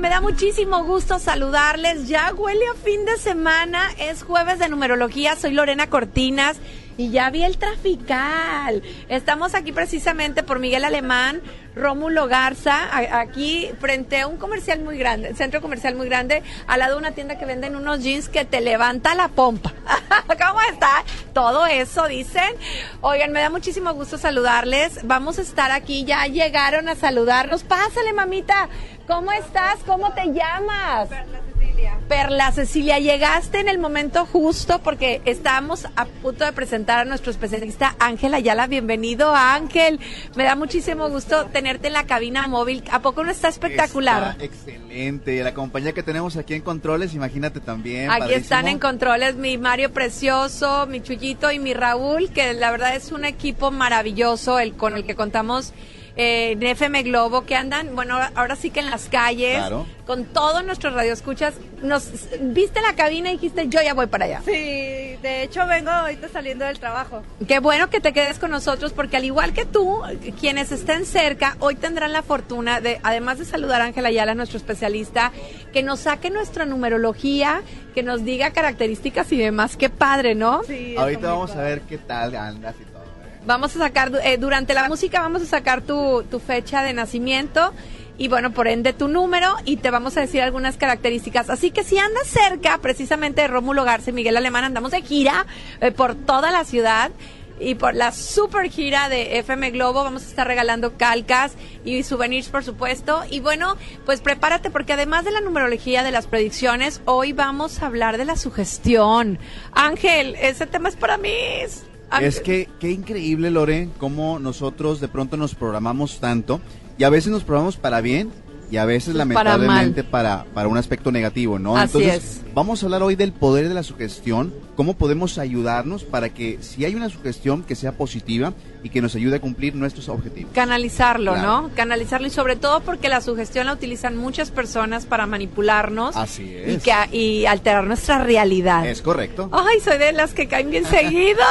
Me da muchísimo gusto saludarles. Ya huele a fin de semana. Es jueves de numerología. Soy Lorena Cortinas y ya vi el trafical. Estamos aquí precisamente por Miguel Alemán, Rómulo Garza, aquí frente a un comercial muy grande, centro comercial muy grande, al lado de una tienda que venden unos jeans que te levanta la pompa. ¿Cómo está? Todo eso dicen. Oigan, me da muchísimo gusto saludarles. Vamos a estar aquí. Ya llegaron a saludarnos. Pásale, mamita. ¿Cómo estás? ¿Cómo te llamas? Perla Cecilia, llegaste en el momento justo porque estamos a punto de presentar a nuestro especialista Ángel Ayala. Bienvenido, Ángel. Me da muchísimo gusto tenerte en la cabina móvil. ¿A poco no está espectacular? Está excelente. La compañía que tenemos aquí en Controles, imagínate también. Aquí padrísimo. están en controles mi Mario Precioso, mi Chuyito y mi Raúl, que la verdad es un equipo maravilloso el con el que contamos eh, en FM Globo, que andan, bueno, ahora sí que en las calles, Claro. con todos nuestros radioescuchas. Nos viste la cabina y dijiste, yo ya voy para allá. Sí, de hecho vengo ahorita saliendo del trabajo. Qué bueno que te quedes con nosotros porque al igual que tú, quienes estén cerca, hoy tendrán la fortuna de, además de saludar a Ángela Ayala, nuestro especialista, que nos saque nuestra numerología, que nos diga características y demás. Qué padre, ¿no? Sí, Ahorita vamos a ver qué tal andas y. Vamos a sacar, eh, durante la música vamos a sacar tu, fecha de nacimiento y bueno, por ende tu número y te vamos a decir algunas características. Así que si andas cerca precisamente de Rómulo Garza y Miguel Alemán, andamos de gira eh, por toda la ciudad y por la super gira de FM Globo vamos a estar regalando calcas y souvenirs por supuesto. Y bueno, pues prepárate porque además de la numerología de las predicciones, hoy vamos a hablar de la sugestión. Ángel, ese tema es para mí. Es que qué increíble, Lore, cómo nosotros de pronto nos programamos tanto y a veces nos programamos para bien y a veces Para lamentablemente para, para, un aspecto negativo, ¿no? Así Entonces, es. vamos a hablar hoy del poder de la sugestión, cómo podemos ayudarnos para que si hay una sugestión que sea positiva y que nos ayude a cumplir nuestros objetivos. Canalizarlo, Claro. ¿no? Canalizarlo y sobre todo porque la sugestión la utilizan muchas personas para manipularnos Así y, es. que, y alterar nuestra realidad. Es correcto. Ay, soy de las que caen bien seguido.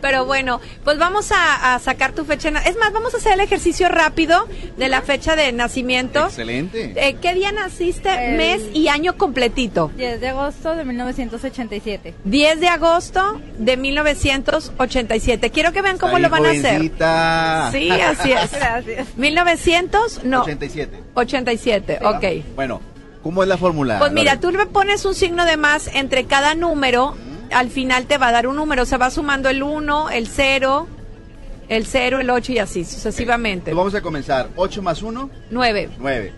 Pero bueno, pues vamos a, a sacar tu fecha. Es más, vamos a hacer el ejercicio rápido de la fecha de nacimiento. Excelente. Eh, ¿Qué día naciste? El- Mes y año completito. 10 de agosto de 1987. 10 de agosto de 1987. Quiero que vean cómo lo van a hacer. Jovencita. Sí, así es. Gracias. 1900, no. 87. 87, ok. Bueno, ¿cómo es la fórmula? Pues mira, Lore? tú le pones un signo de más entre cada número, al final te va a dar un número, se va sumando el 1, el 0, el 0, el 8 y así sucesivamente. Entonces vamos a comenzar. 8 más 1, 9, 9.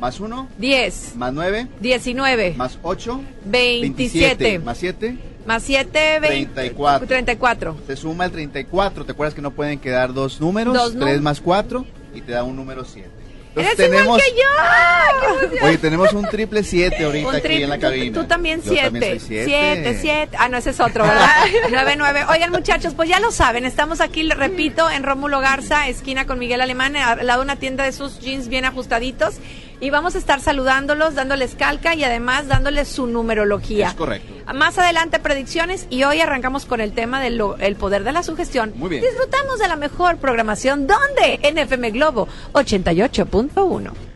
Más 1, 10, más 9, 19, más 8, 27, Más 7, más 7, 34. 34. se suma el 34. ¿Te acuerdas que no pueden quedar dos números? Dos nu- 3 más 4 y te da un número 7. ¡Eres igual que yo! Oye, tenemos un triple 7 ahorita Un aquí triple- en la tú- cabina. Tú, siete. también soy siete. Siete, siete. Ah, no, ese es otro, ¿verdad? nueve, nueve. Oigan, muchachos, pues ya lo saben. Estamos aquí, le repito, en Rómulo Garza, esquina con Miguel Alemán, al lado de una tienda de sus jeans bien ajustaditos. Y vamos a estar saludándolos, dándoles calca y además dándoles su numerología. Es correcto. Más adelante predicciones y hoy arrancamos con el tema del el poder de la sugestión. Muy bien. Disfrutamos de la mejor programación. ¿Dónde? En FM Globo 88.1.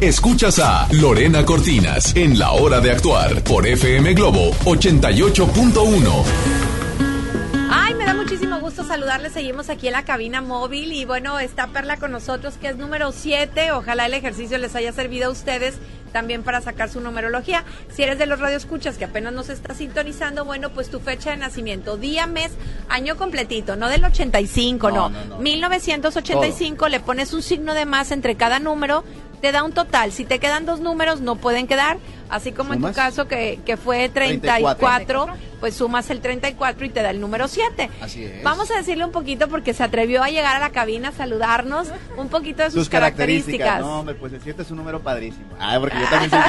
Escuchas a Lorena Cortinas en La Hora de Actuar por FM Globo 88.1. Ay, me da muchísimo gusto saludarles. Seguimos aquí en la cabina móvil y bueno, está Perla con nosotros que es número 7. Ojalá el ejercicio les haya servido a ustedes también para sacar su numerología. Si eres de los radioescuchas que apenas nos está sintonizando, bueno, pues tu fecha de nacimiento, día, mes, año completito, no del 85, no. No, no, no. 1985, le pones un signo de más entre cada número, te da un total. Si te quedan dos números, no pueden quedar. Así como en tu ¿Sumas? caso, que, que fue 34, pues sumas el 34 y te da el número 7. Así es. Vamos a decirle un poquito porque se atrevió a llegar a la cabina a saludarnos, un poquito de sus, Sus características. características. No, hombre, pues el 7 es un número padrísimo. Ah, porque yo también soy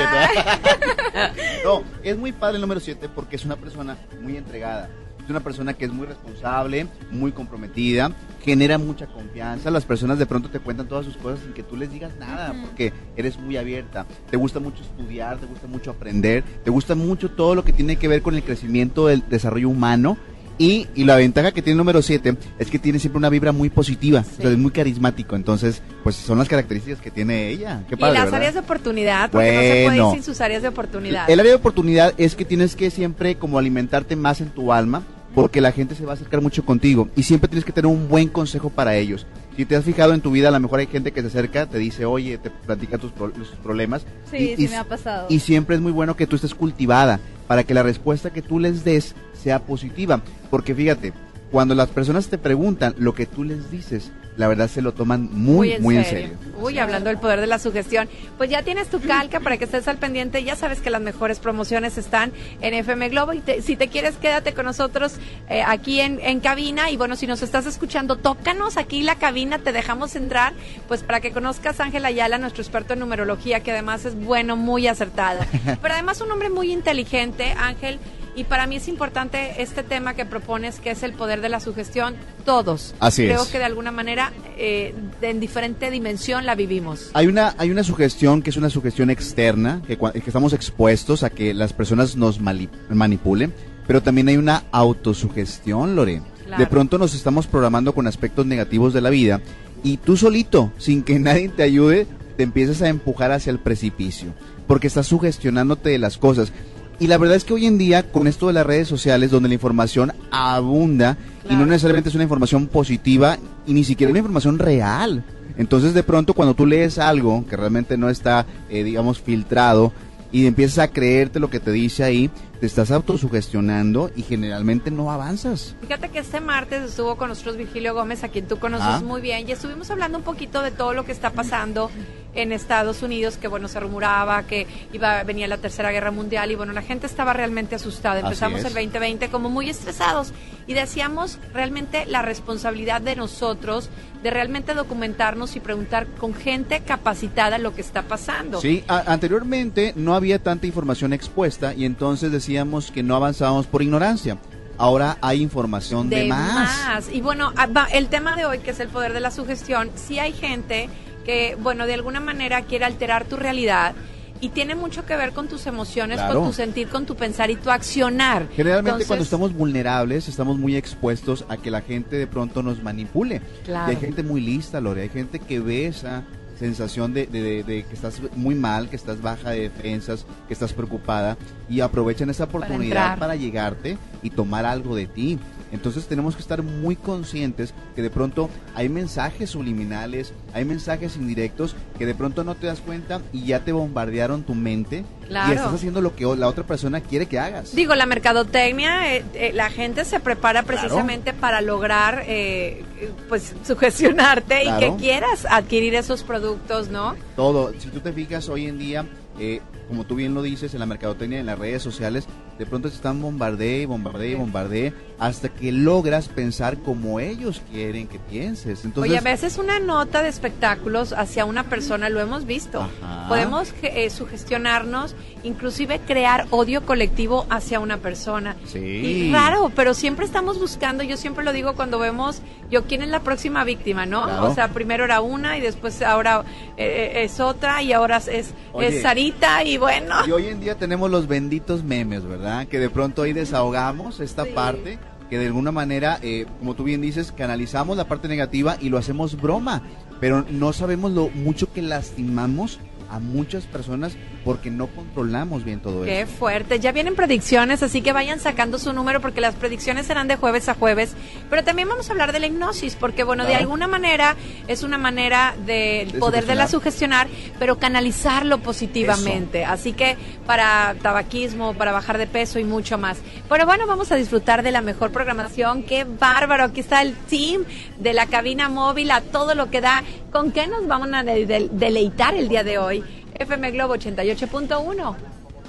7. no, es muy padre el número 7 porque es una persona muy entregada. Es una persona que es muy responsable, muy comprometida, genera mucha confianza. Las personas de pronto te cuentan todas sus cosas sin que tú les digas nada, porque eres muy abierta. Te gusta mucho estudiar, te gusta mucho aprender, te gusta mucho todo lo que tiene que ver con el crecimiento del desarrollo humano. Y, y la ventaja que tiene el número 7 es que tiene siempre una vibra muy positiva, o sea, es muy carismático. Entonces, pues son las características que tiene ella. Qué y las ¿verdad? áreas de oportunidad, porque no se puede ir Bueno. sin sus áreas de oportunidad. El área de oportunidad es que tienes que siempre como alimentarte más en tu alma, porque la gente se va a acercar mucho contigo y siempre tienes que tener un buen consejo para ellos. Si te has fijado en tu vida, a lo mejor hay gente que se acerca, te dice, oye, te platica tus, pro- problemas. Sí, y, sí y- me ha pasado. Y siempre es muy bueno que tú estés cultivada para que la respuesta que tú les des sea positiva. Porque fíjate, cuando las personas te preguntan lo que tú les dices, la verdad se lo toman muy, muy en serio. Uy, hablando del poder de la sugestión. Pues ya tienes tu calca para que estés al pendiente. Ya sabes que las mejores promociones están en FM Globo. Y te- si te quieres, quédate con nosotros eh, aquí en, en cabina. Y bueno, si nos estás escuchando, tócanos aquí la cabina. Te dejamos entrar, pues para que conozcas a Ángel Ayala, nuestro experto en numerología, que además es bueno, muy acertado. Pero además un hombre muy inteligente, Ángel. Y para mí es importante este tema que propones, que es el poder de la sugestión. Todos. Así Creo es. que de alguna manera, eh, en diferente dimensión, la vivimos. Hay una, hay una sugestión que es una sugestión externa, que, que estamos expuestos a que las personas nos manipulen, pero también hay una autosugestión, Lore. Claro. De pronto nos estamos programando con aspectos negativos de la vida y tú solito, sin que nadie te ayude, te empiezas a empujar hacia el precipicio, porque estás sugestionándote de las cosas. Y la verdad es que hoy en día, con esto de las redes sociales, donde la información abunda, y no necesariamente es una información positiva, y ni siquiera una información real. Entonces, de pronto, cuando tú lees algo que realmente no está, eh, digamos, filtrado, y empiezas a creerte lo que te dice ahí, te estás autosugestionando y generalmente no avanzas. Fíjate que este martes estuvo con nosotros Virgilio Gómez, a quien tú conoces Ah. muy bien, y estuvimos hablando un poquito de todo lo que está pasando en Estados Unidos, que bueno, se rumoraba que iba venía la Tercera Guerra Mundial y bueno, la gente estaba realmente asustada. Empezamos el 2020 como muy estresados y decíamos realmente la responsabilidad de nosotros de realmente documentarnos y preguntar con gente capacitada lo que está pasando. Sí, a- anteriormente no había tanta información expuesta y entonces decíamos que no avanzábamos por ignorancia. Ahora hay información de, de más. más. Y bueno, ah, el tema de hoy, que es el poder de la sugestión, sí hay gente que, bueno, de alguna manera quiere alterar tu realidad y tiene mucho que ver con tus emociones, Claro. con tu sentir, con tu pensar y tu accionar. Generalmente Entonces, cuando estamos vulnerables estamos muy expuestos a que la gente de pronto nos manipule. Claro. Y hay gente muy lista, Lore, hay gente que ve esa sensación de, de- que estás muy mal, que estás baja de defensas, que estás preocupada y aprovechan esa oportunidad para, llegarte y tomar algo de ti. Entonces tenemos que estar muy conscientes que de pronto hay mensajes subliminales, hay mensajes indirectos que de pronto no te das cuenta y ya te bombardearon tu mente Claro. y estás haciendo lo que la otra persona quiere que hagas. Digo, la mercadotecnia, eh, eh, la gente se prepara precisamente para lograr, eh, pues, sugestionarte y que quieras adquirir esos productos, ¿no? Todo. Si tú te fijas hoy en día, eh, como tú bien lo dices, en la mercadotecnia, en las redes sociales, de pronto te están bombardee, bombardee, bombardee, hasta que logras pensar como ellos quieren que pienses. Entonces, Oye, a veces una nota de espectáculos hacia una persona, lo hemos visto. Ajá. Podemos eh, sugestionarnos, inclusive crear odio colectivo hacia una persona. Sí. Y raro, pero siempre estamos buscando, yo siempre lo digo cuando vemos, yo quién es la próxima víctima, ¿no? Claro. O sea, primero era una y después ahora eh, es otra y ahora es, Oye. es Sarita y bueno. Y hoy en día tenemos los benditos memes, ¿verdad? Que de pronto ahí desahogamos esta parte, que de alguna manera, eh, como tú bien dices, canalizamos la parte negativa y lo hacemos broma, pero no sabemos lo mucho que lastimamos a muchas personas porque no controlamos bien todo Qué eso. fuerte. Ya vienen predicciones, así que vayan sacando su número porque las predicciones serán de jueves a jueves. Pero también vamos a hablar de la hipnosis, porque bueno, de alguna manera es una manera de, De poder de la sugestionar, pero canalizarlo positivamente. Así que para tabaquismo, para bajar de peso y mucho más. Pero bueno, vamos a disfrutar de la mejor programación. Qué bárbaro. Aquí está el team de la cabina móvil a todo lo que da. ¿Con qué nos vamos a de- de- deleitar el día de hoy? FM Globo 88.1.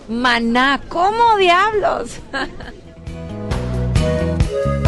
Maná, ¿cómo diablos?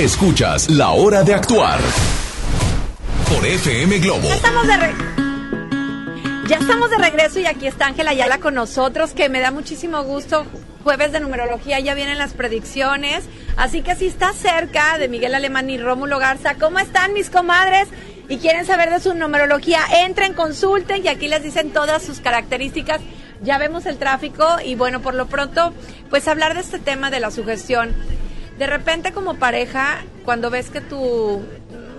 Escuchas La Hora de Actuar por FM Globo. Ya estamos de regreso y aquí está Ángela Ayala con nosotros, que me da muchísimo gusto. Jueves de numerología, ya vienen las predicciones. Así que si está cerca de Miguel Alemán y Rómulo Garza, ¿cómo están mis comadres? Y quieren saber de su numerología, entren, consulten y aquí les dicen todas sus características. Ya vemos el tráfico y bueno, por lo pronto, pues hablar de este tema de la sugestión. De repente como pareja, cuando ves que tu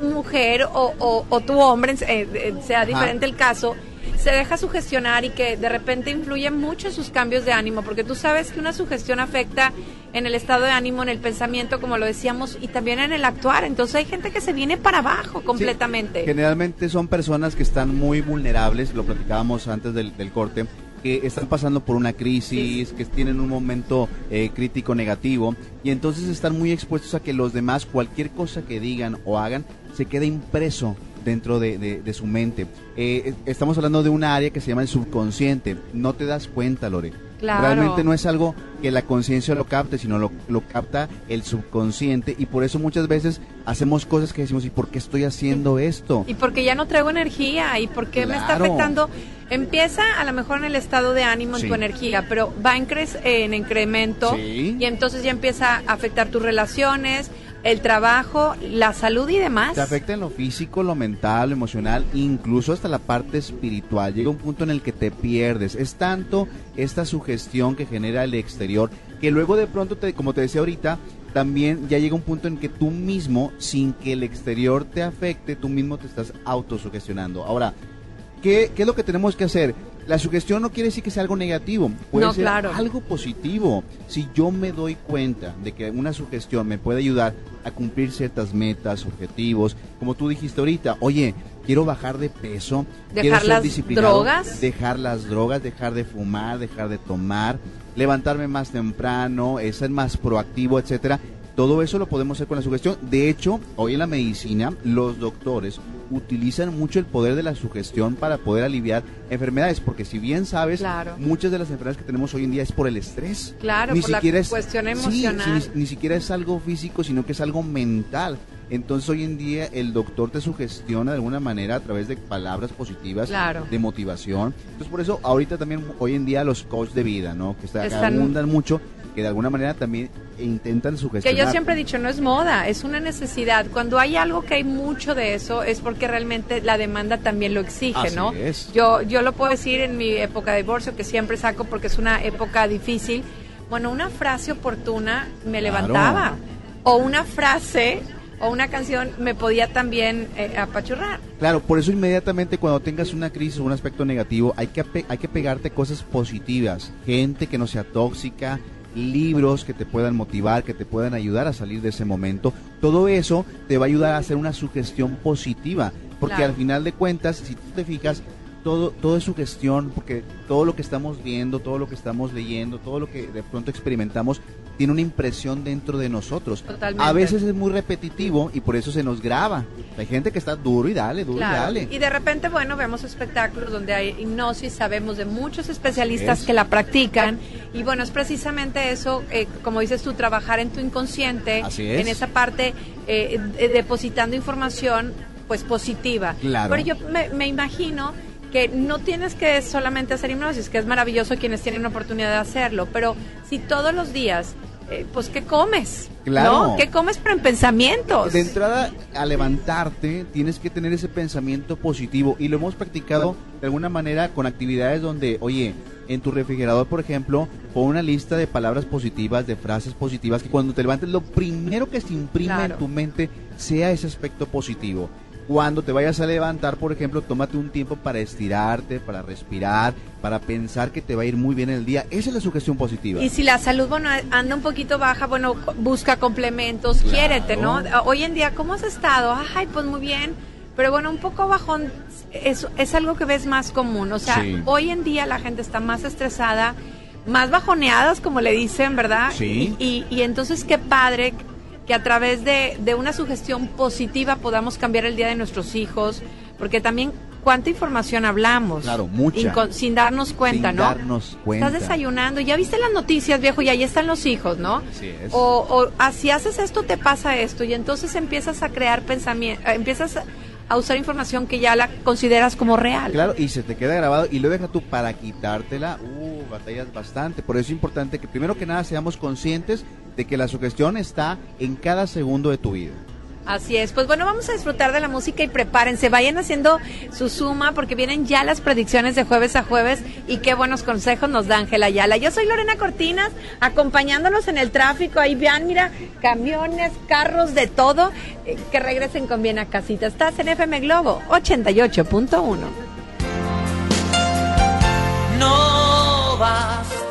mujer o, o- o tu hombre, eh, eh, sea diferente el caso, se deja sugestionar y que de repente influye mucho en sus cambios de ánimo, porque tú sabes que una sugestión afecta en el estado de ánimo, en el pensamiento, como lo decíamos, y también en el actuar. Entonces hay gente que se viene para abajo completamente. Generalmente son personas que están muy vulnerables, lo platicábamos antes del, del corte, que están pasando por una crisis, que tienen un momento eh, crítico negativo y entonces están muy expuestos a que los demás, cualquier cosa que digan o hagan, se quede impreso dentro de, su mente. Eh, estamos hablando de una área que se llama el subconsciente. No te das cuenta, Lore. Claro. Realmente no es algo que la conciencia lo capte, sino lo, lo capta el subconsciente y por eso muchas veces hacemos cosas que decimos, ¿y por qué estoy haciendo esto? Y porque ya no traigo energía y porque me está afectando. Empieza a lo mejor en el estado de ánimo, en tu energía, pero va en, cre- en incremento Sí. y entonces ya empieza a afectar tus relaciones, el trabajo, la salud y demás. Te afecta en lo físico, lo mental, lo emocional, incluso hasta la parte espiritual. Llega un punto en el que te pierdes. Es tanto esta sugestión que genera el exterior que luego de pronto, te, como te decía ahorita, también ya llega un punto en que tú mismo, sin que el exterior te afecte, tú mismo te estás autosugestionando. Ahora, ¿qué, qué es lo que tenemos que hacer? La sugestión no quiere decir que sea algo negativo, puede No, ser claro. algo positivo. Si yo me doy cuenta de que una sugestión me puede ayudar a cumplir ciertas metas, objetivos, como tú dijiste ahorita, oye, quiero bajar de peso, quiero Dejar ser las disciplinado, drogas. dejar las drogas, dejar de fumar, dejar de tomar, levantarme más temprano, eh, ser más proactivo, etcétera. Todo eso lo podemos hacer con la sugestión. De hecho, hoy en la medicina, los doctores utilizan mucho el poder de la sugestión para poder aliviar enfermedades, porque si bien sabes, Claro. muchas de las enfermedades que tenemos hoy en día es por el estrés. Claro, ni por la siquiera es cuestión sí, emocional. sí, ni, ni siquiera es algo físico, sino que es algo mental. Entonces hoy en día el doctor te sugestiona de alguna manera a través de palabras positivas, Claro. de motivación. Entonces por eso ahorita también hoy en día los coaches de vida, ¿no? Que está- Están- abundan mucho, que de alguna manera también intentan Que sugestionar. yo siempre he dicho, no es moda, es una necesidad. Cuando hay algo que hay mucho de eso, es porque realmente la demanda también lo exige, Así ¿no? es. Yo, yo lo puedo decir en mi época de divorcio, que siempre saco porque es una época difícil. Bueno, una frase oportuna me Claro. levantaba. O una frase o una canción me podía también eh, apachurrar. Claro, por eso inmediatamente cuando tengas una crisis o un aspecto negativo, hay que, hay que pegarte cosas positivas, gente que no sea tóxica, libros que te puedan motivar, que te puedan ayudar a salir de ese momento. Todo eso te va a ayudar a hacer una sugestión positiva, porque Claro. al final de cuentas, si tú te fijas, todo, todo es sugestión, porque todo lo que estamos viendo, todo lo que estamos leyendo, todo lo que de pronto experimentamos, tiene una impresión dentro de nosotros. Totalmente. A veces es muy repetitivo y por eso se nos graba. Hay gente que está duro y dale, duro y dale. Y de repente, bueno, vemos espectáculos donde hay hipnosis, sabemos de muchos especialistas es. que la practican. Y bueno, es precisamente eso, eh, como dices tú, trabajar en tu inconsciente, Así es. en esa parte, eh, depositando información pues positiva. Claro. Pero yo me, me imagino que no tienes que solamente hacer hipnosis, que es maravilloso quienes tienen la oportunidad de hacerlo, pero si todos los días, eh, pues, ¿qué comes? Claro. ¿No? ¿Qué comes pero en pensamientos? De entrada, a levantarte, tienes que tener ese pensamiento positivo y lo hemos practicado de alguna manera con actividades donde, oye, en tu refrigerador, por ejemplo, pon una lista de palabras positivas, de frases positivas, que cuando te levantes, lo primero que se imprime Claro. en tu mente sea ese aspecto positivo. Cuando te vayas a levantar, por ejemplo, tómate un tiempo para estirarte, para respirar, para pensar que te va a ir muy bien el día. Esa es la sugestión positiva. Y si la salud, bueno, anda un poquito baja, bueno, busca complementos, Claro. quiérete, ¿no? Hoy en día, ¿cómo has estado? Ay, pues muy bien. Pero bueno, un poco bajón es, es algo que ves más común. O sea, Sí. hoy en día la gente está más estresada, más bajoneadas, como le dicen, ¿verdad? Sí. Y, y, y entonces qué padre que a través de, de una sugestión positiva podamos cambiar el día de nuestros hijos, porque también cuánta información hablamos. Claro, mucha. Sin darnos cuenta, Sin ¿no? darnos cuenta. Estás desayunando, ya viste las noticias, viejo, y ahí están los hijos, ¿no? Así es. O, o ah, si haces esto, te pasa esto, y entonces empiezas a crear pensamiento, empiezas a- a usar información que ya la consideras como real. Claro, y se te queda grabado y lo deja tú para quitártela, uh, batallas bastante. Por eso es importante que primero que nada seamos conscientes de que la sugestión está en cada segundo de tu vida. Así es. Pues bueno, vamos a disfrutar de la música y prepárense. Vayan haciendo su suma porque vienen ya las predicciones de jueves a jueves y qué buenos consejos nos da Ángela Ayala. Yo soy Lorena Cortinas, acompañándolos en el tráfico. Ahí vean, mira, camiones, carros, de todo. Eh, que regresen con bien a casita. Estás en FM Globo 88.1. No vas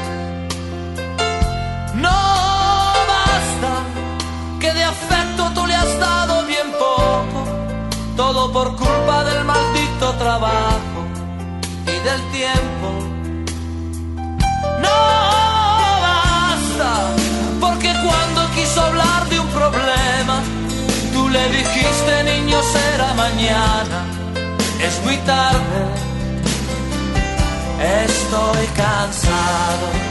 Afecto tú le has dado bien poco, todo por culpa del maldito trabajo y del tiempo. No basta, porque cuando quiso hablar de un problema, tú le dijiste niño será mañana, es muy tarde, estoy cansado.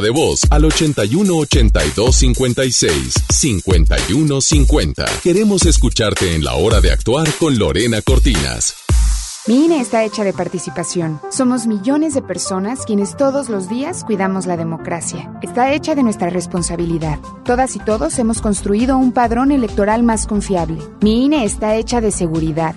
de voz al 81 82 56 51 50. Queremos escucharte en la hora de actuar con Lorena Cortinas. Mi INE está hecha de participación. Somos millones de personas quienes todos los días cuidamos la democracia. Está hecha de nuestra responsabilidad. Todas y todos hemos construido un padrón electoral más confiable. Mi INE está hecha de seguridad.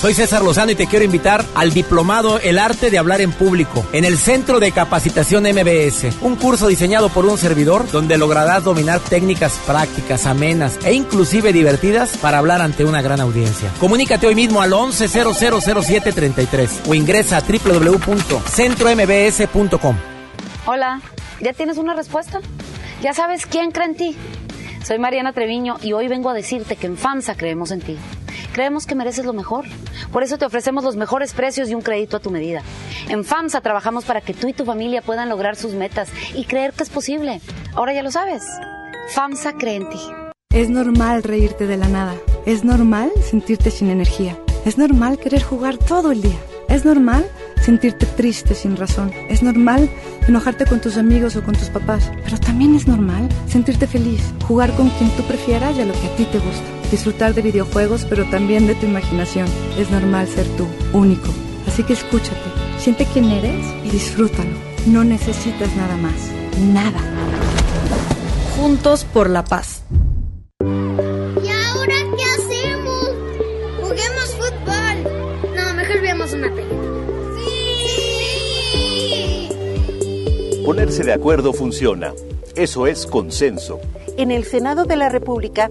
Soy César Lozano y te quiero invitar al diplomado El arte de hablar en público en el Centro de Capacitación MBS, un curso diseñado por un servidor donde lograrás dominar técnicas prácticas, amenas e inclusive divertidas para hablar ante una gran audiencia. Comunícate hoy mismo al 11000733 o ingresa a www.centrombs.com. Hola, ¿Ya tienes una respuesta? ¿Ya sabes quién cree en ti? Soy Mariana Treviño y hoy vengo a decirte que en FAMSA creemos en ti. Creemos que mereces lo mejor. Por eso te ofrecemos los mejores precios y un crédito a tu medida. En FAMSA trabajamos para que tú y tu familia puedan lograr sus metas y creer que es posible. Ahora ya lo sabes. FAMSA cree en ti. Es normal reírte de la nada. Es normal sentirte sin energía. Es normal querer jugar todo el día. Es normal sentirte triste sin razón. Es normal enojarte con tus amigos o con tus papás. Pero también es normal sentirte feliz, jugar con quien tú prefieras y a lo que a ti te gusta. Disfrutar de videojuegos, pero también de tu imaginación. Es normal ser tú, único. Así que escúchate, siente quién eres y disfrútalo. No necesitas nada más. Nada. Juntos por la paz. ¿Y ahora qué hacemos? Juguemos fútbol. No, mejor veamos una película. ¡Sí! Ponerse de acuerdo funciona. Eso es consenso. En el Senado de la República,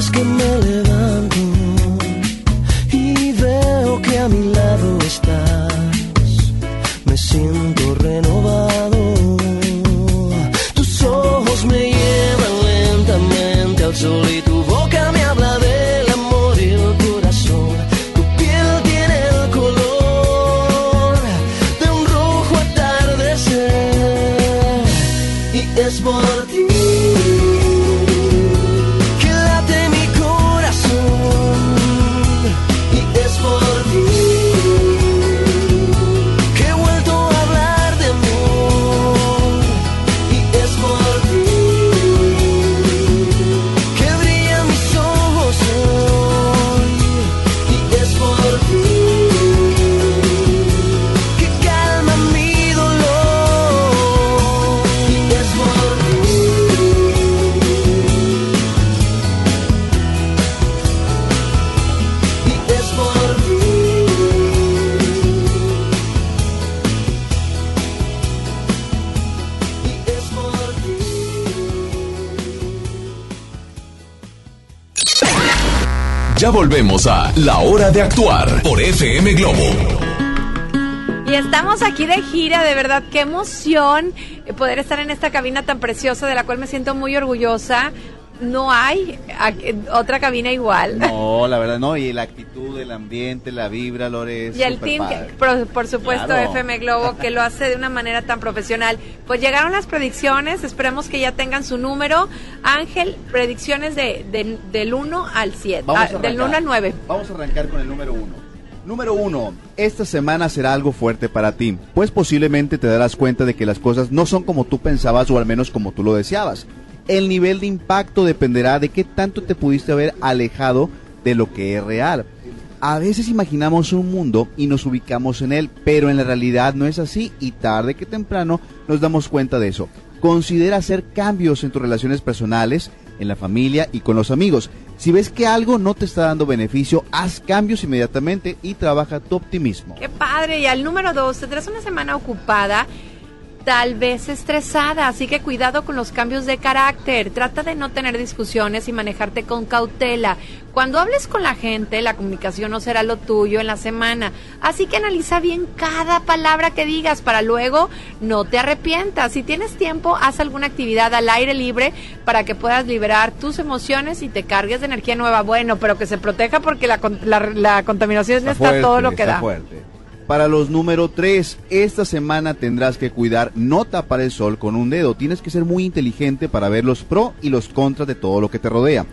Vez que me levanto y veo que a mi lado estás, me siento renovado. La Hora de Actuar por FM Globo. Y estamos aquí de gira, de verdad, qué emoción poder estar en esta cabina tan preciosa de la cual me siento muy orgullosa. No hay otra cabina igual. No, la verdad no. Y la actitud, el ambiente, la vibra, Lore, es Y el team, que- por, por supuesto, Claro. FM Globo, que lo hace de una manera tan profesional. Pues llegaron las predicciones, esperemos que ya tengan su número. Ángel, predicciones de, de- del 1 al 7, Vamos a ah, del arrancar. 1 al 9. Vamos a arrancar con el número uno. Número uno, esta semana será algo fuerte para ti, pues posiblemente te darás cuenta de que las cosas no son como tú pensabas o al menos como tú lo deseabas. El nivel de impacto dependerá de qué tanto te pudiste haber alejado de lo que es real. A veces imaginamos un mundo y nos ubicamos en él, pero en la realidad no es así y tarde que temprano nos damos cuenta de eso. Considera hacer cambios en tus relaciones personales, en la familia y con los amigos. Si ves que algo no te está dando beneficio, haz cambios inmediatamente y trabaja tu optimismo. Qué padre. Y al número 2, tendrás una semana ocupada, tal vez estresada, así que cuidado con los cambios de carácter. Trata de no tener discusiones y manejarte con cautela. Cuando hables con la gente, la comunicación no será lo tuyo en la semana. Así que analiza bien cada palabra que digas para luego no te arrepientas. Si tienes tiempo, haz alguna actividad al aire libre para que puedas liberar tus emociones y te cargues de energía nueva. Bueno, pero que se proteja porque la, la, la contaminación está, fuerte, todo lo que está da. fuerte. Para los número 3, esta semana tendrás que cuidar no tapar el sol con un dedo. Tienes que ser muy inteligente para ver los pro y los contras de todo lo que te rodea.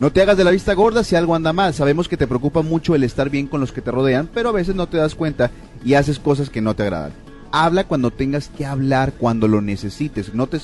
No te hagas de la vista gorda si algo anda mal. Sabemos que te preocupa mucho el estar bien con los que te rodean, pero a veces no te das cuenta y haces cosas que no te agradan. Habla cuando tengas que hablar, cuando lo necesites. No te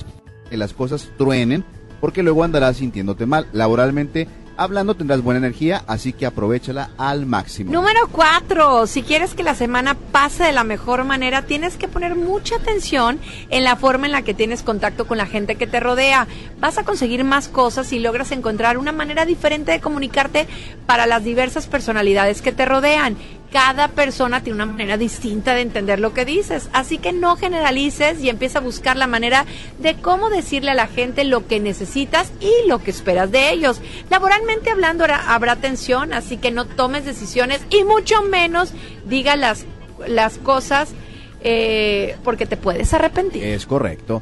que las cosas truenen, porque luego andarás sintiéndote mal. Laboralmente hablando tendrás buena energía, así que aprovechala al máximo. Número cuatro, si quieres que la semana pase de la mejor manera, tienes que poner mucha atención en la forma en la que tienes contacto con la gente que te rodea. Vas a conseguir más cosas si logras encontrar una manera diferente de comunicarte para las diversas personalidades que te rodean. Cada persona tiene una manera distinta de entender lo que dices, así que no generalices y empieza a buscar la manera de cómo decirle a la gente lo que necesitas y lo que esperas de ellos. Laboralmente hablando habrá, tensión, así que no tomes decisiones y mucho menos digas las, las cosas eh, porque te puedes arrepentir. Es correcto.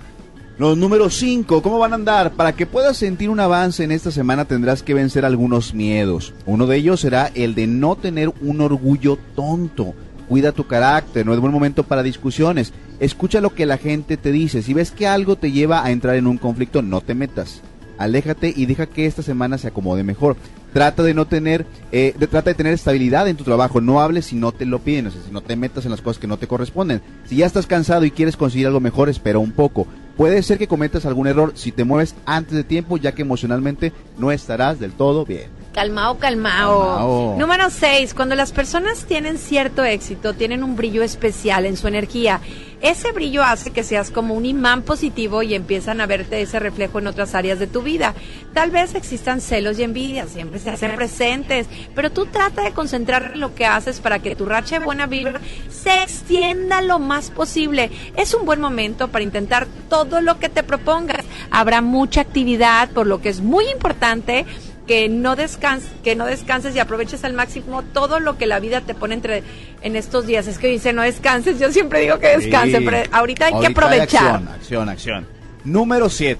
Los números 5, ¿cómo van a andar? Para que puedas sentir un avance en esta semana tendrás que vencer algunos miedos. Uno de ellos será el de no tener un orgullo tonto. Cuida tu carácter, no es buen momento para discusiones. Escucha lo que la gente te dice. Si ves que algo te lleva a entrar en un conflicto, no te metas. Aléjate y deja que esta semana se acomode mejor. Trata de no tener, eh, trata de tener estabilidad en tu trabajo. No hables si no te lo piden, o si no te metas en las cosas que no te corresponden. Si ya estás cansado y quieres conseguir algo mejor, espera un poco. Puede ser que cometas algún error si te mueves antes de tiempo, ya que emocionalmente no estarás del todo bien. Calmao, calmao. Calmao. Número 6. Cuando las personas tienen cierto éxito, tienen un brillo especial en su energía. Ese brillo hace que seas como un imán positivo y empiezan a verte ese reflejo en otras áreas de tu vida. Tal vez existan celos y envidias, siempre se hacen presentes, pero tú trata de concentrar lo que haces para que tu racha de buena vibra se extienda lo más posible. Es un buen momento para intentar todo lo que te propongas. Habrá mucha actividad, por lo que es muy importante que no descanses, que no descanses y aproveches al máximo todo lo que la vida te pone entre en estos días. Es que dice no descanses, yo siempre digo que descanse, Sí. pero ahorita hay que aprovechar. acción, acción, acción. Número 7.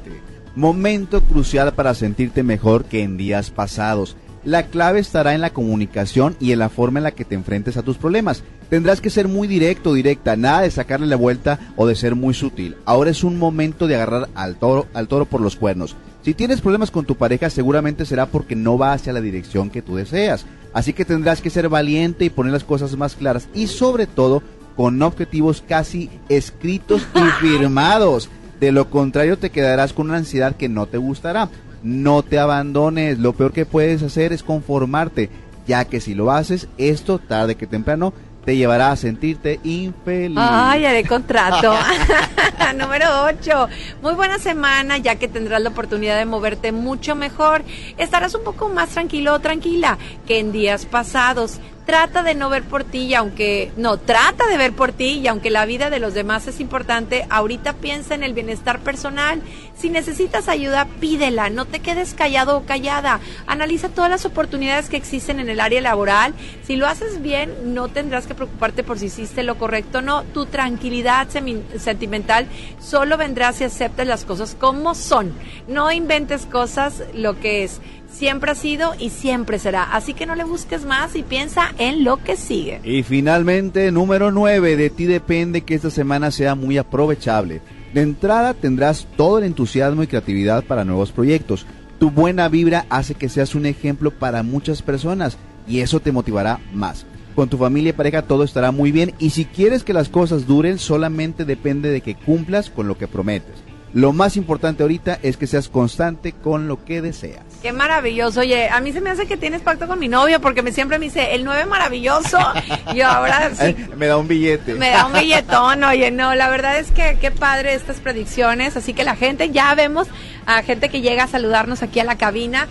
Momento crucial para sentirte mejor que en días pasados. La clave estará en la comunicación y en la forma en la que te enfrentes a tus problemas. Tendrás que ser muy directo, directa, nada de sacarle la vuelta o de ser muy sutil. Ahora es un momento de agarrar al toro, al toro por los cuernos. Si tienes problemas con tu pareja, seguramente será porque no va hacia la dirección que tú deseas. Así que tendrás que ser valiente y poner las cosas más claras y sobre todo con objetivos casi escritos y firmados. De lo contrario te quedarás con una ansiedad que no te gustará. No te abandones, lo peor que puedes hacer es conformarte, ya que si lo haces, esto tarde que temprano te llevará a sentirte infeliz. Ay, haré contrato. Número 8. Muy buena semana, ya que tendrás la oportunidad de moverte mucho mejor. Estarás un poco más tranquilo o tranquila que en días pasados. Trata de no ver por ti y aunque, no, trata de ver por ti y aunque la vida de los demás es importante, ahorita piensa en el bienestar personal. Si necesitas ayuda, pídela, no te quedes callado o callada. Analiza todas las oportunidades que existen en el área laboral. Si lo haces bien, no tendrás que preocuparte por si hiciste lo correcto o no. Tu tranquilidad sentimental solo vendrá si aceptas las cosas como son. No inventes cosas lo que es. Siempre ha sido y siempre será. Así que no le busques más y piensa en lo que sigue. Y finalmente, número 9, de ti depende que esta semana sea muy aprovechable. De entrada tendrás todo el entusiasmo y creatividad para nuevos proyectos. Tu buena vibra hace que seas un ejemplo para muchas personas y eso te motivará más. Con tu familia y pareja todo estará muy bien y si quieres que las cosas duren solamente depende de que cumplas con lo que prometes. Lo más importante ahorita es que seas constante con lo que deseas. Qué maravilloso. Oye, a mí se me hace que tienes pacto con mi novio porque me siempre me dice, el 9 maravilloso. y ahora sí, Eh, me da un billete. me da un billetón. Oye, no, la verdad es que qué padre estas predicciones. Así que la gente, ya vemos a gente que llega a saludarnos aquí a la cabina.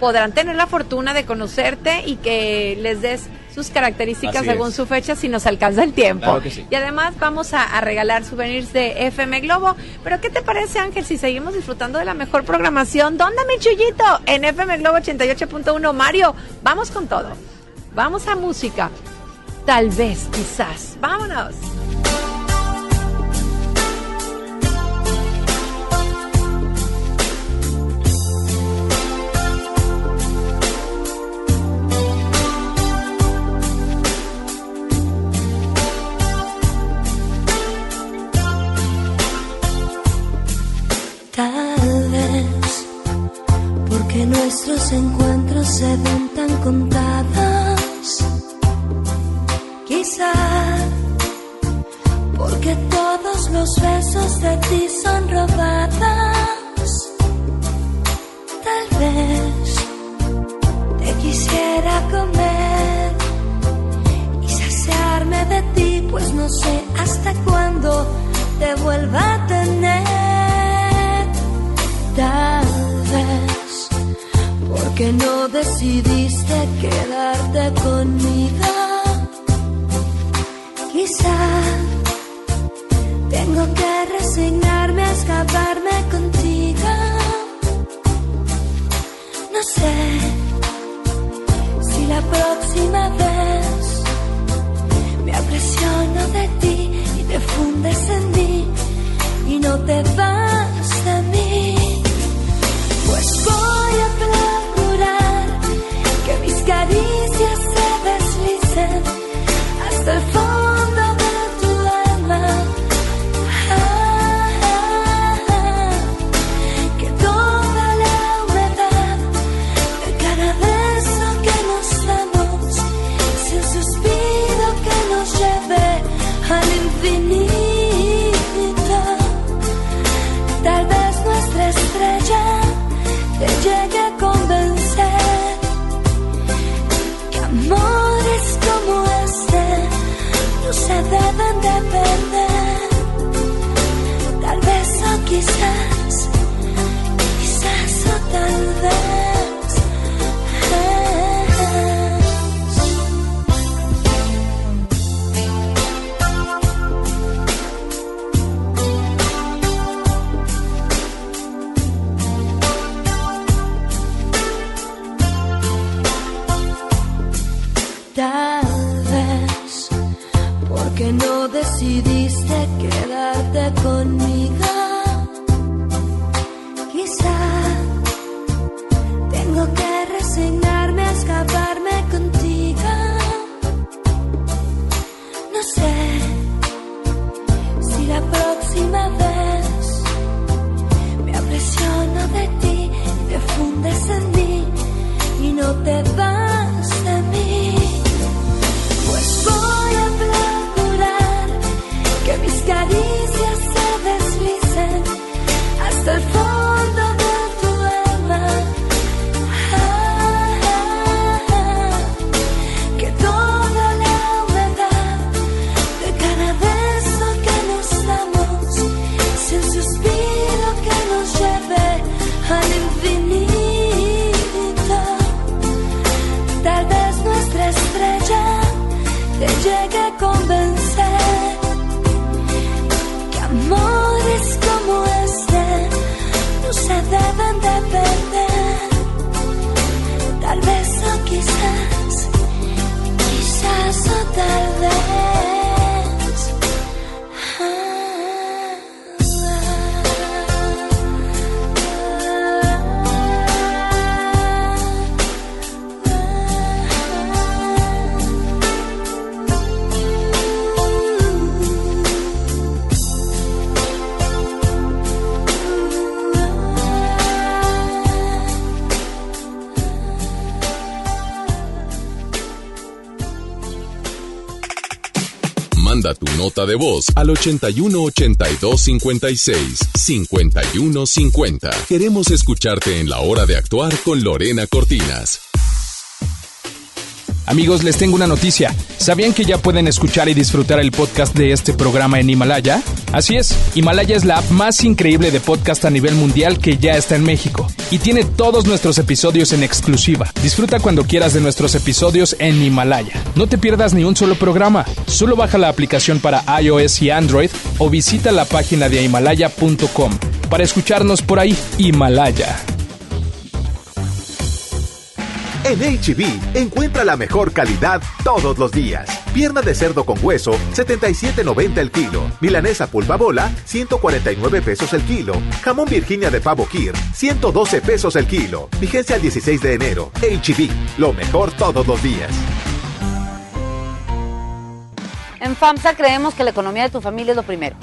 Podrán tener la fortuna de conocerte y que les des sus características Así según es. su fecha si nos alcanza el tiempo. Claro que sí. Y además vamos a, a regalar souvenirs de FM Globo. Pero ¿qué te parece, Ángel, si seguimos disfrutando de la mejor programación? ¿Dónde, mi chullito? En FM Globo 88.1. Mario, vamos con todo. Vamos a música. Tal vez, quizás. Vámonos. Nuestros encuentros se ven tan contados. Quizá porque todos los besos de ti son robados. Tal vez te quisiera comer y saciarme de ti, pues no sé hasta cuándo te vuelva a tener. Tal vez porque no decidiste quedarte conmigo. Quizá tengo que resignarme a escaparme contigo. No sé si la próxima vez me apresiono de ti y te fundes en mí y no te vas de voz al 81 82 56 51 50. Queremos escucharte en la hora de actuar con Lorena Cortinas. Amigos, les tengo una noticia. ¿Sabían que ya pueden escuchar y disfrutar el podcast de este programa en Himalaya? Así es, Himalaya es la app más increíble de podcast a nivel mundial que ya está en México y tiene todos nuestros episodios en exclusiva. Disfruta cuando quieras de nuestros episodios en Himalaya. No te pierdas ni un solo programa. Solo baja la aplicación para iOS y Android o visita la página de himalaya.com para escucharnos por ahí. Himalaya. En HB, encuentra la mejor calidad todos los días. Pierna de cerdo con hueso, 77.90 el kilo. Milanesa pulpa bola, 149 pesos el kilo. Jamón Virginia de pavo Kir, 112 pesos el kilo. Vigencia al 16 de enero. HB, lo mejor todos los días. En FAMSA creemos que la economía de tu familia es lo primero.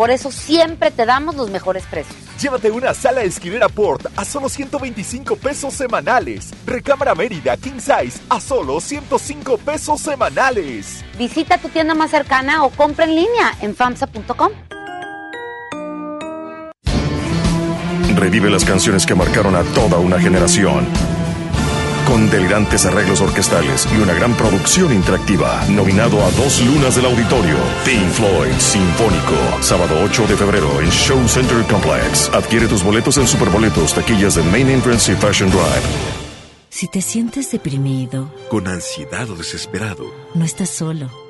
Por eso siempre te damos los mejores precios. Llévate una sala esquinera Port a solo 125 pesos semanales. Recámara Mérida King Size a solo 105 pesos semanales. Visita tu tienda más cercana o compra en línea en famsa.com. Revive las canciones que marcaron a toda una generación. Con delirantes arreglos orquestales y una gran producción interactiva. Nominado a dos lunas del auditorio. Pink Floyd Sinfónico. Sábado 8 de febrero en Show Center Complex. Adquiere tus boletos en Superboletos, taquillas de Main Entrance y Fashion Drive. Si te sientes deprimido, Con ansiedad o desesperado, no estás solo.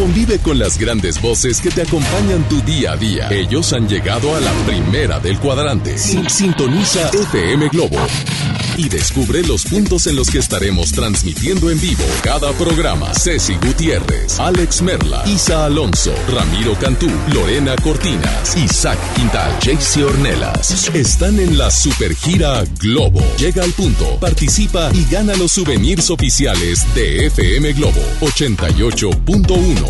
Convive con las grandes voces que te acompañan tu día a día. Ellos han llegado a la primera del cuadrante. Sin- Sintoniza FM Globo y descubre los puntos en los que estaremos transmitiendo en vivo cada programa. Ceci Gutiérrez, Alex Merla, Isa Alonso, Ramiro Cantú, Lorena Cortinas, Isaac Quintal, Jaycee Ornelas. Están en la Supergira Globo. Llega al punto, participa y gana los souvenirs oficiales de FM Globo 88.1.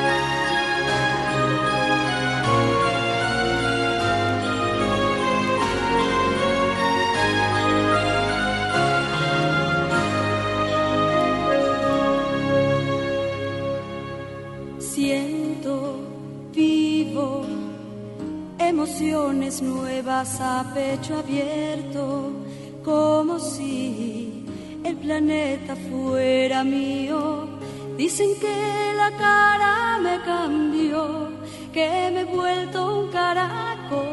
Emociones nuevas a pecho abierto, como si el planeta fuera mío. Dicen que la cara me cambió, que me he vuelto un caracol,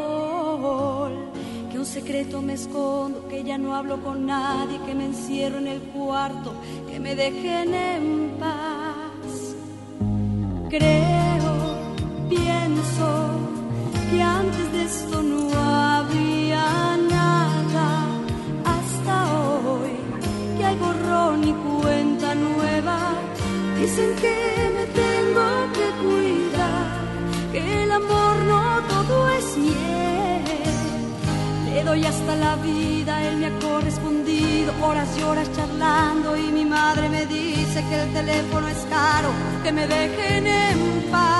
que un secreto me escondo, que ya no hablo con nadie, que me encierro en el cuarto, que me dejen en paz. Creo, esto no había nada hasta hoy que hay borrón y cuenta nueva. Dicen que me tengo que cuidar, que el amor no todo es miel. Le doy hasta la vida, él me ha correspondido horas y horas charlando y mi madre me dice que el teléfono es caro, que me dejen en paz.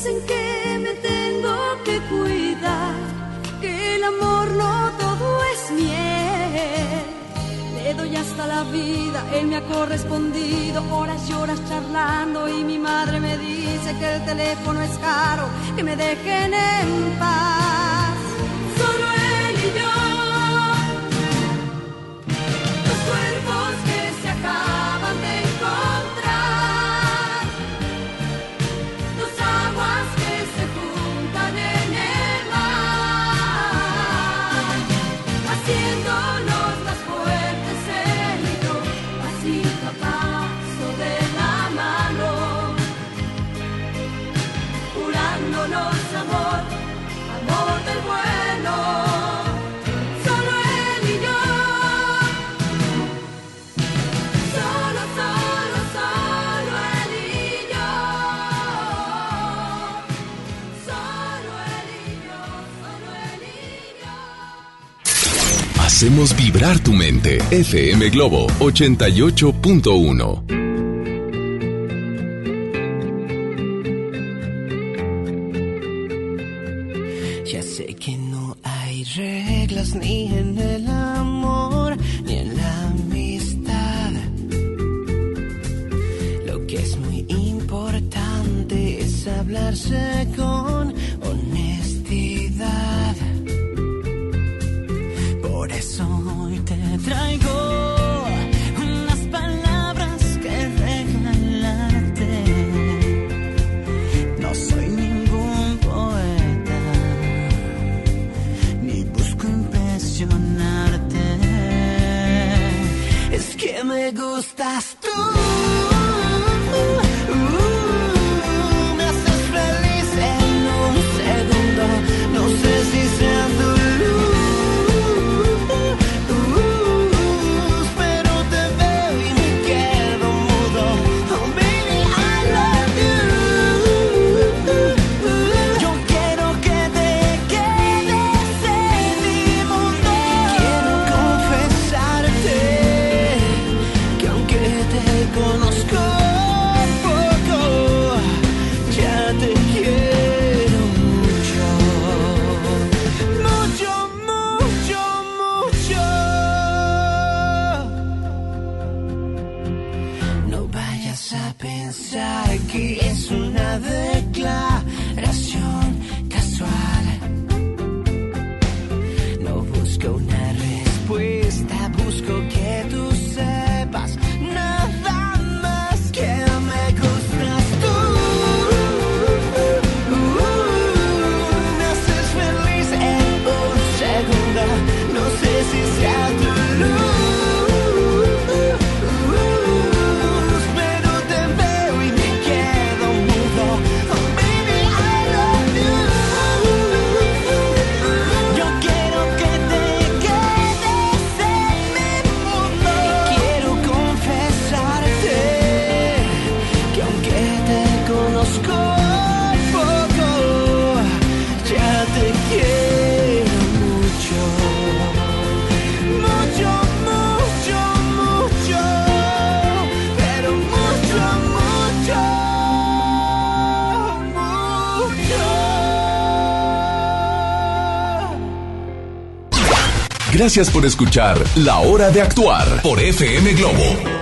Dicen que me tengo que cuidar, que el amor no todo es miel. Le doy hasta la vida, él me ha correspondido horas y horas charlando y mi madre me dice que el teléfono es caro, que me dejen en paz. Hacemos vibrar tu mente. FM Globo 88.1 Gracias por escuchar La Hora de Actuar por FM Globo.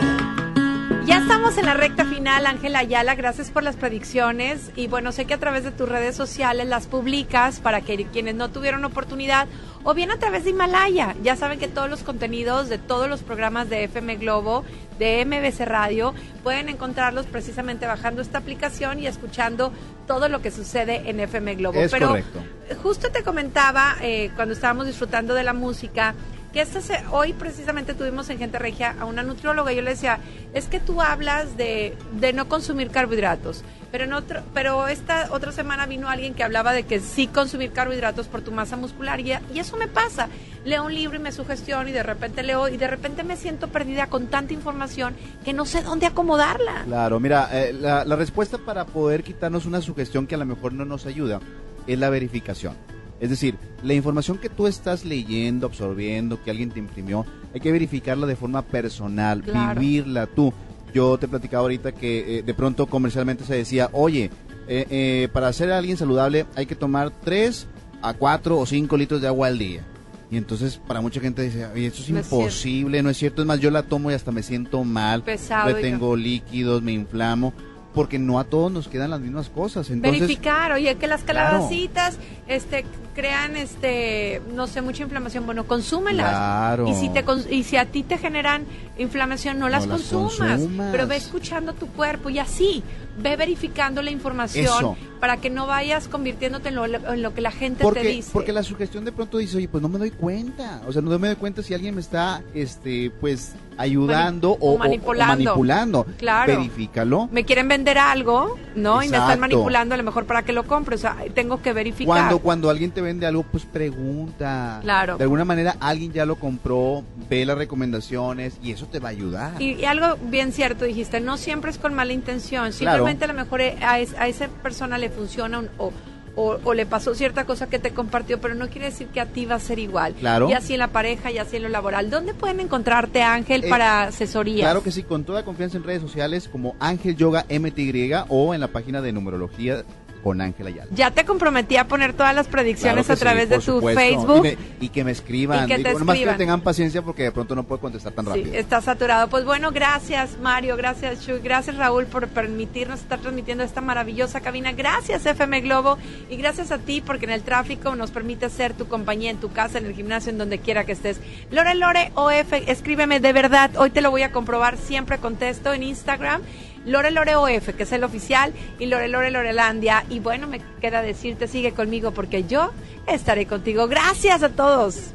Estamos en la recta final, Ángela Ayala. Gracias por las predicciones. Y bueno, sé que a través de tus redes sociales las publicas para que quienes no tuvieron oportunidad, o bien a través de Himalaya. Ya saben que todos los contenidos de todos los programas de FM Globo, de MBC Radio, pueden encontrarlos precisamente bajando esta aplicación y escuchando todo lo que sucede en FM Globo. Es Pero correcto. justo te comentaba eh, cuando estábamos disfrutando de la música que esta se- hoy precisamente tuvimos en Gente Regia a una nutrióloga y yo le decía, es que tú hablas de, no consumir carbohidratos, pero en otro, pero esta otra semana vino alguien que hablaba de que sí consumir carbohidratos por tu masa muscular y, eso me pasa. Leo un libro y me sugestión y de repente leo y de repente me siento perdida con tanta información que no sé dónde acomodarla. Claro, mira, eh, la, la respuesta para poder quitarnos una sugestión que a lo mejor no nos ayuda es la verificación. Es decir, la información que tú estás leyendo, absorbiendo, que alguien te imprimió, hay que verificarla de forma personal, Claro. vivirla tú. Yo te platicaba ahorita que eh, de pronto comercialmente se decía, oye, eh, eh, para ser alguien saludable hay que tomar 3 a 4 o 5 litros de agua al día. Y entonces para mucha gente dice, oye, eso es No es imposible, no es cierto. Es más, yo la tomo y hasta me siento mal, Pesado, retengo líquidos, me inflamo, porque no a todos nos quedan las mismas cosas. Entonces, verificar, oye, que las Claro. calabacitas este crean este no sé mucha inflamación, bueno, consúmelas. Claro. Y si te y si a ti te generan inflamación, no, las, las consumas, consumas. pero ve escuchando tu cuerpo y así ve verificando la información Eso. Para que no vayas convirtiéndote en lo, en lo que la gente te dice. porque la sugestión de pronto dice, oye, pues no me doy cuenta. O sea, no me doy cuenta si alguien me está, este, pues, ayudando Mani- o, o o- o manipulando. manipulando. Claro. Verifícalo. me quieren vender algo, ¿no? Y me están manipulando a lo mejor para que lo compre, o sea, tengo que verificar. Cuando, cuando alguien te vende algo, pues pregunta. Claro. De alguna manera alguien ya lo compró, ve las recomendaciones y eso te va a ayudar. Y, y algo bien cierto dijiste, no siempre es con mala intención, Claro. simplemente a lo mejor eh, a, a esa persona le funciona un- o, o, o le pasó cierta cosa que te compartió, pero no quiere decir que a ti va a ser igual. Claro. Y así en la pareja, y así en lo laboral. ¿Dónde pueden encontrarte, Ángel, Eh, para asesoría? Claro que sí, con toda confianza en redes sociales como Ángel Yoga MTY o en la página de numerología con Ángel Ayala. Ya te comprometí a poner todas las predicciones Claro a través sí, de tu supuesto. Facebook. Y, me- y que me escriban. Y que te Digo, que tengan paciencia porque de pronto no puedo contestar tan Sí, rápido. está saturado. Pues bueno, gracias Mario, gracias Chuy, gracias Raúl por permitirnos estar transmitiendo esta maravillosa cabina. Gracias FM Globo y gracias a ti porque en el tráfico nos permite ser tu compañía en tu casa, en el gimnasio, en donde quiera que estés. Lore Lore OF, escríbeme de verdad, hoy te lo voy a comprobar, siempre contesto en Instagram. Lore Lore OF, que es el oficial, y Lore Lore Lorelandia. Y bueno, me queda decirte, sigue conmigo porque yo estaré contigo. Gracias a todos.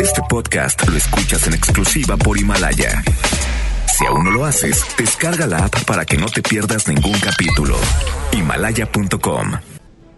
Este podcast lo escuchas en exclusiva por Himalaya. Si aún no lo haces, descarga la app para que no te pierdas ningún capítulo. Himalaya.com